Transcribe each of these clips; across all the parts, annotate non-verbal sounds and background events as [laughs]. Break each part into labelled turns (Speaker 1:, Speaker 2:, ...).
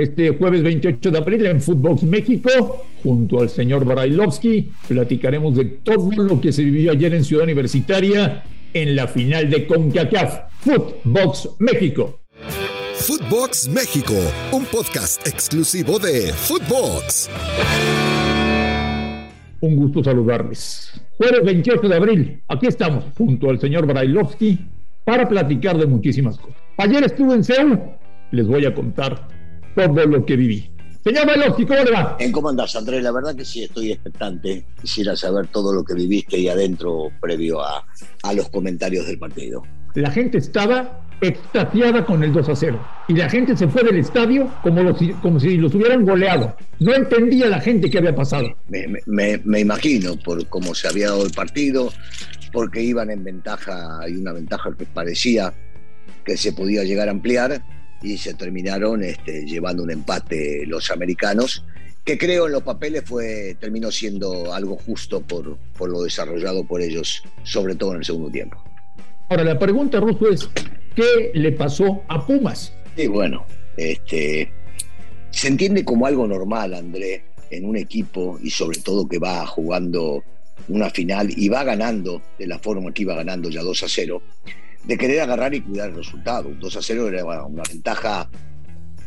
Speaker 1: Este jueves 28 de abril en Footbox México, junto al señor Barailovsky, platicaremos de todo lo que se vivió ayer en Ciudad Universitaria en la final de CONCACAF. Footbox México.
Speaker 2: Footbox México, un podcast exclusivo de Footbox.
Speaker 1: Un gusto saludarles. Jueves 28 de abril, aquí estamos, junto al señor Brailovsky, para platicar de muchísimas cosas. Ayer estuve en Seúl, les voy a contar todo lo que viví. Señor Brailovsky, ¿cómo le va?
Speaker 3: ¿En cómo andás, Andrés? La verdad que sí, estoy expectante. Quisiera saber todo lo que viviste ahí adentro previo a, a los comentarios del partido.
Speaker 1: La gente estaba extasiada con el 2 a 0. Y la gente se fue del estadio como, como si los hubieran goleado. No entendía la gente qué había pasado.
Speaker 3: Me, imagino por cómo se había dado el partido, porque iban en ventaja, y una ventaja que parecía que se podía llegar a ampliar, y se terminaron este, llevando un empate los americanos, que creo en los papeles fue, terminó siendo algo justo por, por lo desarrollado por ellos, sobre todo en el segundo tiempo.
Speaker 1: Ahora, la pregunta, Russo, es, ¿qué le pasó a Pumas?
Speaker 3: Sí, bueno, este, se entiende como algo normal, André, en un equipo y sobre todo que va jugando una final y va ganando de la forma que iba ganando ya 2 a 0, de querer agarrar y cuidar el resultado. 2 a 0 era una ventaja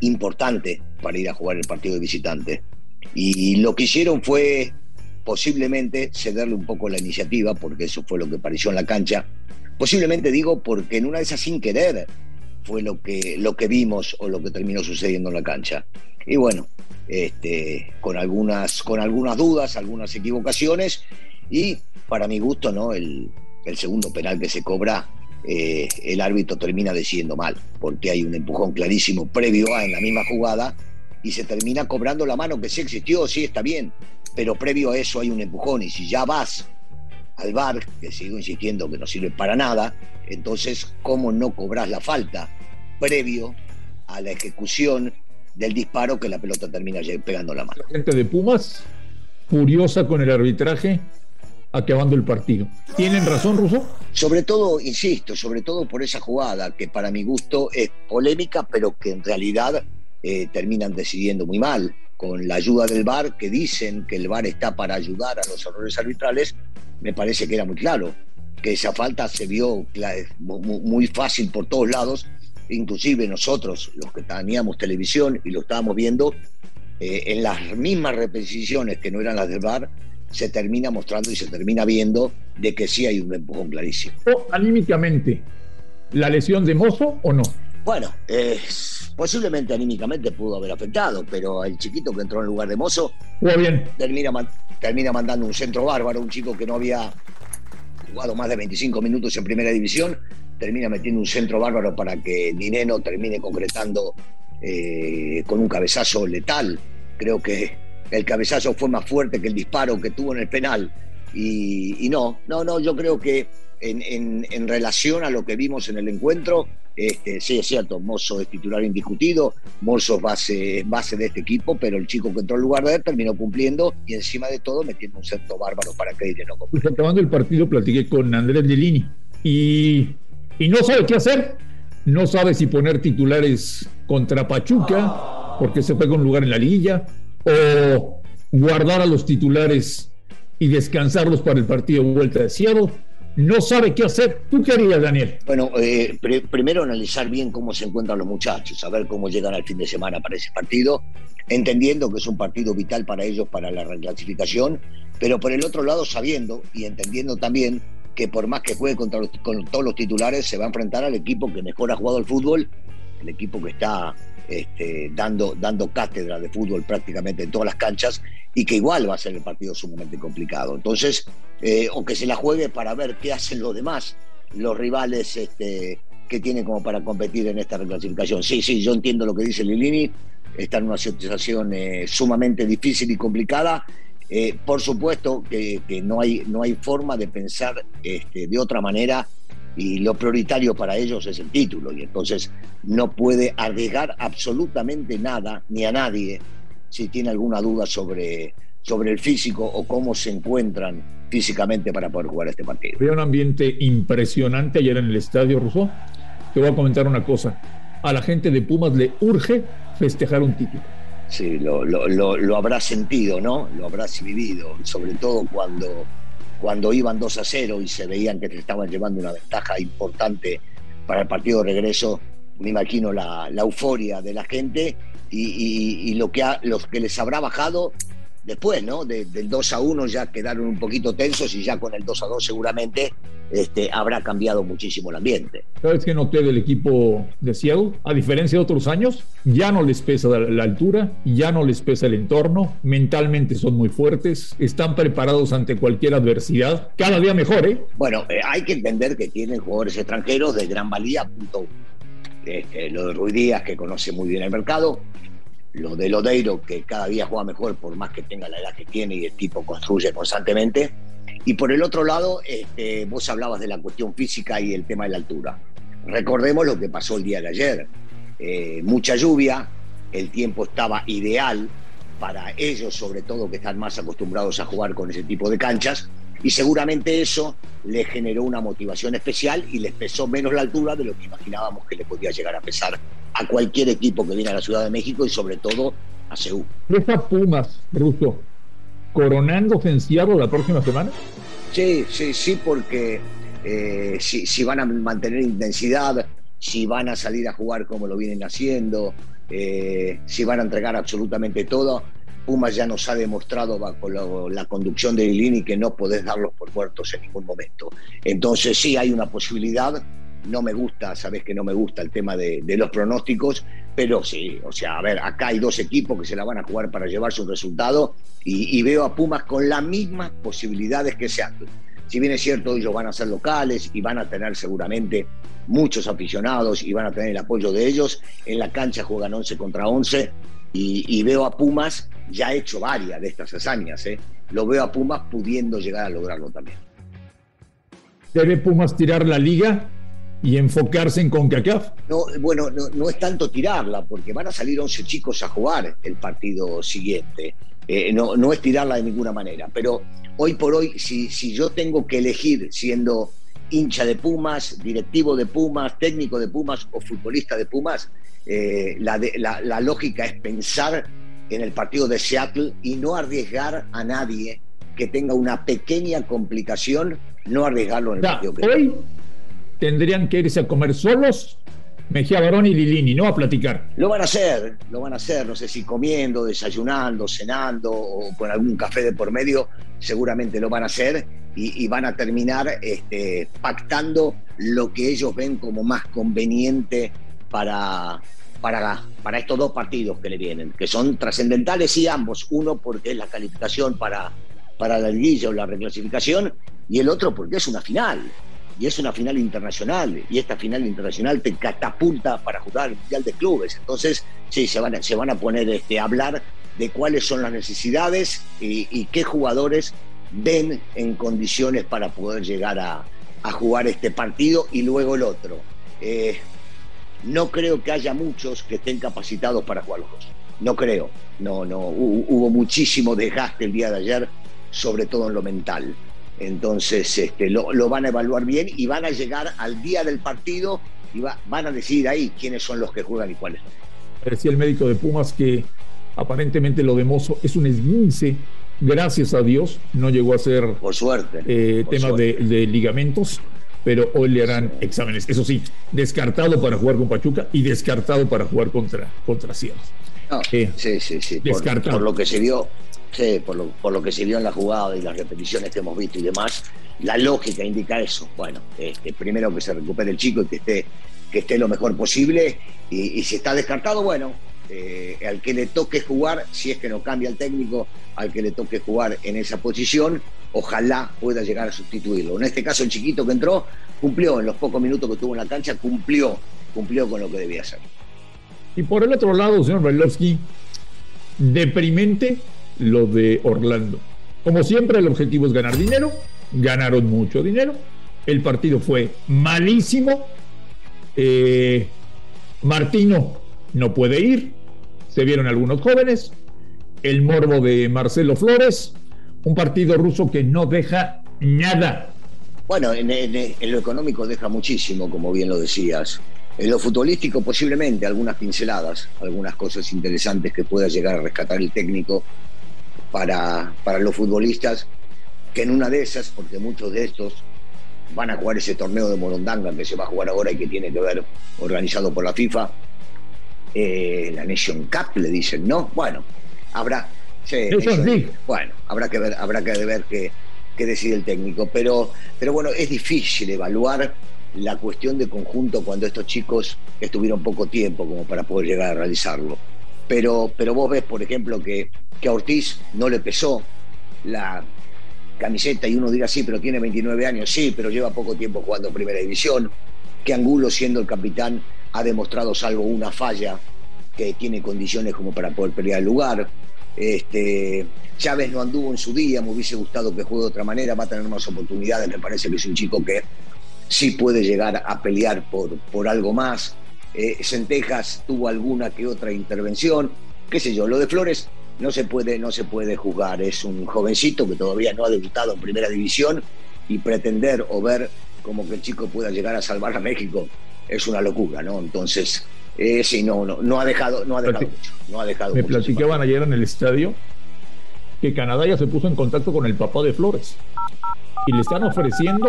Speaker 3: importante para ir a jugar el partido de visitante. Y lo que hicieron fue posiblemente cederle un poco la iniciativa, porque eso fue lo que pareció en la cancha, Posiblemente digo porque en una de esas sin querer fue lo que, lo que vimos o lo que terminó sucediendo en la cancha. Y bueno, este, con, algunas, con algunas dudas, algunas equivocaciones y para mi gusto, ¿no? El, segundo penal que se cobra, eh, el árbitro termina decidiendo mal, porque hay un empujón clarísimo previo a en la misma jugada y se termina cobrando la mano que sí existió, sí está bien, pero previo a eso hay un empujón y si ya vas al VAR, que sigo insistiendo que no sirve para nada, entonces, ¿cómo no cobras la falta previo a la ejecución del disparo que la pelota termina pegando la mano?
Speaker 1: La gente de Pumas, furiosa con el arbitraje, acabando el partido. ¿Tienen razón, Russo?
Speaker 3: Sobre todo, insisto, sobre todo por esa jugada que para mi gusto es polémica, pero que en realidad eh, terminan decidiendo muy mal, con la ayuda del VAR, que dicen que el VAR está para ayudar a los errores arbitrales, me parece que era muy claro, que esa falta se vio muy fácil por todos lados, inclusive nosotros, los que teníamos televisión y lo estábamos viendo, eh, en las mismas repeticiones que no eran las del VAR, se termina mostrando y se termina viendo de que sí hay un empujón clarísimo.
Speaker 1: ¿Anímicamente la lesión de Mozo o no?
Speaker 3: Bueno, posiblemente anímicamente pudo haber afectado, pero el chiquito que entró en lugar de Mozo
Speaker 1: bien.
Speaker 3: termina, termina mandando un centro bárbaro, un chico que no había jugado más de 25 minutos en primera división, termina metiendo un centro bárbaro para que Dineno termine concretando eh, con un cabezazo letal. Creo que el cabezazo fue más fuerte que el disparo que tuvo en el penal. Y, no, no, no, yo creo que en, relación a lo que vimos en el encuentro, este, sí, es cierto, Mozo es titular indiscutido, Mozo es base, base de este equipo, pero el chico que entró en lugar de él terminó cumpliendo y encima de todo metiendo un centro bárbaro para que no
Speaker 1: acabando el partido platiqué con Andrés Delini y, y no sabe qué hacer. No sabe si poner titulares contra Pachuca, porque se pega un lugar en la liguilla, o guardar a los titulares y descansarlos para el partido de vuelta de Seattle no sabe qué hacer. ¿Tú qué harías, Daniel?
Speaker 3: Bueno, eh, primero analizar bien cómo se encuentran los muchachos, saber cómo llegan al fin de semana para ese partido, entendiendo que es un partido vital para ellos para la reclasificación, pero por el otro lado sabiendo y entendiendo también que por más que juegue contra con todos los titulares, se va a enfrentar al equipo que mejor ha jugado el fútbol, el equipo que está este, dando, dando cátedra de fútbol prácticamente en todas las canchas y que igual va a ser el partido sumamente complicado. Entonces, eh, o que se la juegue para ver qué hacen los demás, los rivales este, que tienen como para competir en esta reclasificación. Sí, sí, yo entiendo lo que dice Lilini, está en una situación eh, sumamente difícil y complicada. Eh, por supuesto que, no, hay, no hay forma de pensar este, de otra manera y lo prioritario para ellos es el título y entonces no puede arriesgar absolutamente nada ni a nadie si tiene alguna duda sobre, sobre el físico o cómo se encuentran físicamente para poder jugar este partido.
Speaker 1: Había un ambiente impresionante ayer en el estadio Rousseau. Te voy a comentar una cosa. A la gente de Pumas le urge festejar un título.
Speaker 3: Sí, lo, lo, lo, habrá sentido, ¿no? Lo habrás vivido, sobre todo cuando, cuando iban 2 a 0 y se veían que te estaban llevando una ventaja importante para el partido de regreso. Me imagino la, la euforia de la gente y, lo que los que les habrá bajado después, ¿no? del 2 a 1 ya quedaron un poquito tensos y ya con el 2 a 2 seguramente este, habrá cambiado muchísimo el ambiente.
Speaker 1: ¿Sabes qué noté del equipo de Seattle? A diferencia de otros años, ya no les pesa la altura, ya no les pesa el entorno, mentalmente son muy fuertes, están preparados ante cualquier adversidad, cada día mejor, ¿eh?
Speaker 3: Bueno, eh, hay que entender que tienen jugadores extranjeros de gran valía, punto este, lo de Ruiz Díaz, que conoce muy bien el mercado, lo de Lodeiro, que cada día juega mejor por más que tenga la edad que tiene y el tipo construye constantemente. Y por el otro lado, este, vos hablabas de la cuestión física y el tema de la altura. Recordemos lo que pasó el día de ayer. Eh, mucha lluvia, el tiempo estaba ideal para ellos, sobre todo que están más acostumbrados a jugar con ese tipo de canchas, y seguramente eso les generó una motivación especial y les pesó menos la altura de lo que imaginábamos que le podía llegar a pesar a cualquier equipo que viene a la Ciudad de México y sobre todo a Seúl.
Speaker 1: ¿Deja Pumas, Russo, coronando en la próxima semana?
Speaker 3: Sí, sí, sí, porque eh, si, si, van a mantener intensidad, si van a salir a jugar como lo vienen haciendo, eh, si van a entregar absolutamente todo, Pumas ya nos ha demostrado bajo la, conducción de Lilini que no podés darlos por muertos en ningún momento. Entonces sí hay una posibilidad. No me gusta, sabes que no me gusta el tema de, los pronósticos, pero sí, o sea, a ver, acá hay dos equipos que se la van a jugar para llevarse un resultado y, veo a Pumas con las mismas posibilidades que Seattle. Si bien es cierto, ellos van a ser locales y van a tener seguramente muchos aficionados y van a tener el apoyo de ellos, en la cancha juegan 11 contra 11 y, veo a Pumas ya hecho varias de estas hazañas. ¿eh? Lo veo a Pumas pudiendo llegar a lograrlo también.
Speaker 1: ¿Debe Pumas tirar la liga y enfocarse en CONCACAF?
Speaker 3: No, bueno, no, es tanto tirarla, porque van a salir 11 chicos a jugar el partido siguiente. Eh, no, no es tirarla de ninguna manera. Pero hoy por hoy, si, si yo tengo que elegir siendo hincha de Pumas, directivo de Pumas, técnico de Pumas o futbolista de Pumas, eh, la, la, lógica es pensar en el partido de Seattle y no arriesgar a nadie que tenga una pequeña complicación, no arriesgarlo en el partido que
Speaker 1: Hoy tendrían que irse a comer solos Mejía Barón y Lilini, ¿no? A platicar.
Speaker 3: Lo van a hacer, lo van a hacer, no sé si comiendo, desayunando, cenando o con algún café de por medio, seguramente lo van a hacer y, van a terminar este, pactando lo que ellos ven como más conveniente para, para, para estos dos partidos que le vienen, que son trascendentales y ambos, uno porque es la calificación para, para la liguilla o la reclasificación y el otro porque es una final y es una final internacional y esta final internacional te catapulta para jugar el Mundial de Clubes. Entonces, sí, se van a, se van a poner este, a hablar de cuáles son las necesidades y, qué jugadores ven en condiciones para poder llegar a, jugar este partido y luego el otro. Eh, no creo que haya muchos que estén capacitados para jugar los dos. No creo. No, no. Hubo muchísimo desgaste el día de ayer, sobre todo en lo mental. Entonces este, lo, van a evaluar bien y van a llegar al día del partido y van a decidir ahí quiénes son los que juegan y cuáles no.
Speaker 1: Decía el médico de Pumas que aparentemente lo de Mozo es un esguince. Gracias a Dios no llegó a ser
Speaker 3: por suerte
Speaker 1: eh, tema De, ligamentos, pero hoy le harán exámenes. Eso sí, descartado para jugar con Pachuca y descartado para jugar contra, contra
Speaker 3: sí, sí, sí. por, lo que se vio, Por lo, que se vio en la jugada y las repeticiones que hemos visto y demás, la lógica indica eso. Bueno, este, primero que se recupere el chico y que esté, que esté lo mejor posible. Y, si está descartado, bueno, eh, al que le toque jugar, si es que no cambia el técnico, al que le toque jugar en esa posición, ojalá pueda llegar a sustituirlo. En este caso, el chiquito que entró cumplió en los pocos minutos que estuvo en la cancha, cumplió, cumplió con lo que debía hacer.
Speaker 1: Y por el otro lado, señor Brailovsky, deprimente lo de Orlando. Como siempre, el objetivo es ganar dinero. Ganaron mucho dinero. El partido fue malísimo. Eh, Martino no puede ir. Se vieron algunos jóvenes. El morbo de Marcelo Flores. Un partido ruso que no deja nada.
Speaker 3: Bueno, en, lo económico deja muchísimo, como bien lo decías. En lo futbolístico posiblemente algunas pinceladas, algunas cosas interesantes que pueda llegar a rescatar el técnico para, para los futbolistas, que en una de esas, porque muchos de estos van a jugar ese torneo de Morondanga que se va a jugar ahora y que tiene que ver organizado por la FIFA, eh, la Nation Cup le dicen, ¿no? Bueno, habrá, sí, bueno, habrá que ver, habrá que ver qué, qué decide el técnico, pero, pero bueno, es difícil evaluar la cuestión de conjunto cuando estos chicos estuvieron poco tiempo como para poder llegar a realizarlo. Pero, pero vos ves, por ejemplo, que, que a Ortiz no le pesó la camiseta y uno diga sí, pero tiene 29 años, sí, pero lleva poco tiempo jugando primera división, que Angulo siendo el capitán ha demostrado salvo una falla que tiene condiciones como para poder pelear el lugar. Este, Chávez no anduvo en su día, me hubiese gustado que juegue de otra manera, va a tener más oportunidades, me parece que es un chico que sí puede llegar a pelear por, por algo más. Eh, Centejas tuvo alguna que otra intervención, qué sé yo, lo de Flores no se puede, no se puede juzgar, es un jovencito que todavía no ha debutado en primera división y pretender o ver como que el chico pueda llegar a salvar a México es una locura, ¿no? Entonces, eh, sí, no, no, no ha dejado, no ha dejado mucho, no ha dejado
Speaker 1: Me platicaban ayer en el estadio que Canadá ya se puso en contacto con el papá de Flores y le están ofreciendo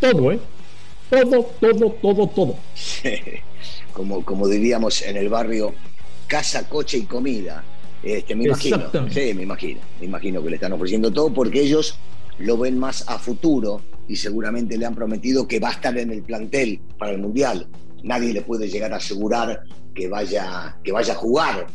Speaker 1: todo, ¿eh? Todo, todo, todo, todo. [laughs]
Speaker 3: como, como diríamos en el barrio, casa, coche y comida. Este, me imagino. Sí, me imagino. Me imagino que le están ofreciendo todo porque ellos lo ven más a futuro y seguramente le han prometido que va a estar en el plantel para el Mundial. Nadie le puede llegar a asegurar que vaya, que vaya a jugar.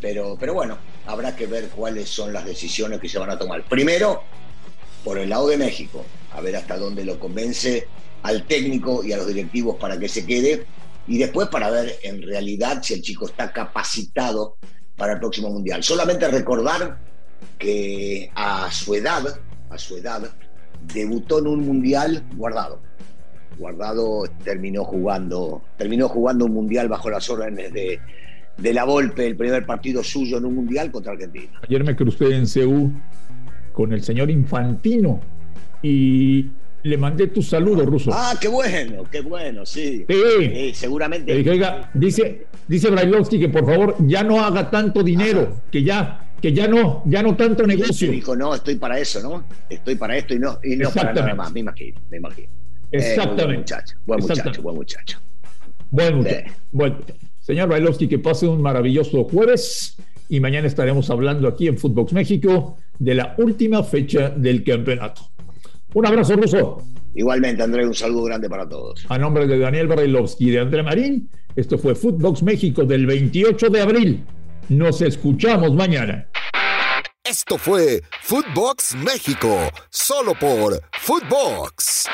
Speaker 3: Pero, pero bueno, habrá que ver cuáles son las decisiones que se van a tomar. Primero, por el lado de México, a ver hasta dónde lo convence al técnico y a los directivos para que se quede y después para ver en realidad si el chico está capacitado para el próximo mundial. Solamente recordar que a su edad, a su edad, debutó en un mundial guardado. Guardado terminó jugando, terminó jugando un mundial bajo las órdenes de, de la Volpe, el primer partido suyo en un mundial contra Argentina.
Speaker 1: Ayer me crucé en CEU con el señor Infantino y le mandé tu saludo, Ruso.
Speaker 3: Ah, qué bueno, qué bueno, sí. Sí, seguramente.
Speaker 1: oiga, dice, dice Brailovsky que por favor ya no haga tanto dinero, que ya, que ya no, ya no tanto negocio.
Speaker 3: Dijo, no, estoy para eso, ¿no? Estoy para esto y no, y no para nada más, me imagino, me imagino.
Speaker 1: Eh, Exactamente.
Speaker 3: buen muchacho, buen muchacho, buen muchacho.
Speaker 1: Buen muchacho. Bueno, señor Brailovsky, que pase un maravilloso jueves y mañana estaremos hablando aquí en Footbox México de la última fecha del campeonato. Un abrazo, Ruso.
Speaker 3: Igualmente, André, un saludo grande para todos.
Speaker 1: A nombre de Daniel Barailovsky y de André Marín, esto fue Footbox México del 28 de abril. Nos escuchamos mañana.
Speaker 2: Esto fue Footbox México, solo por Footbox.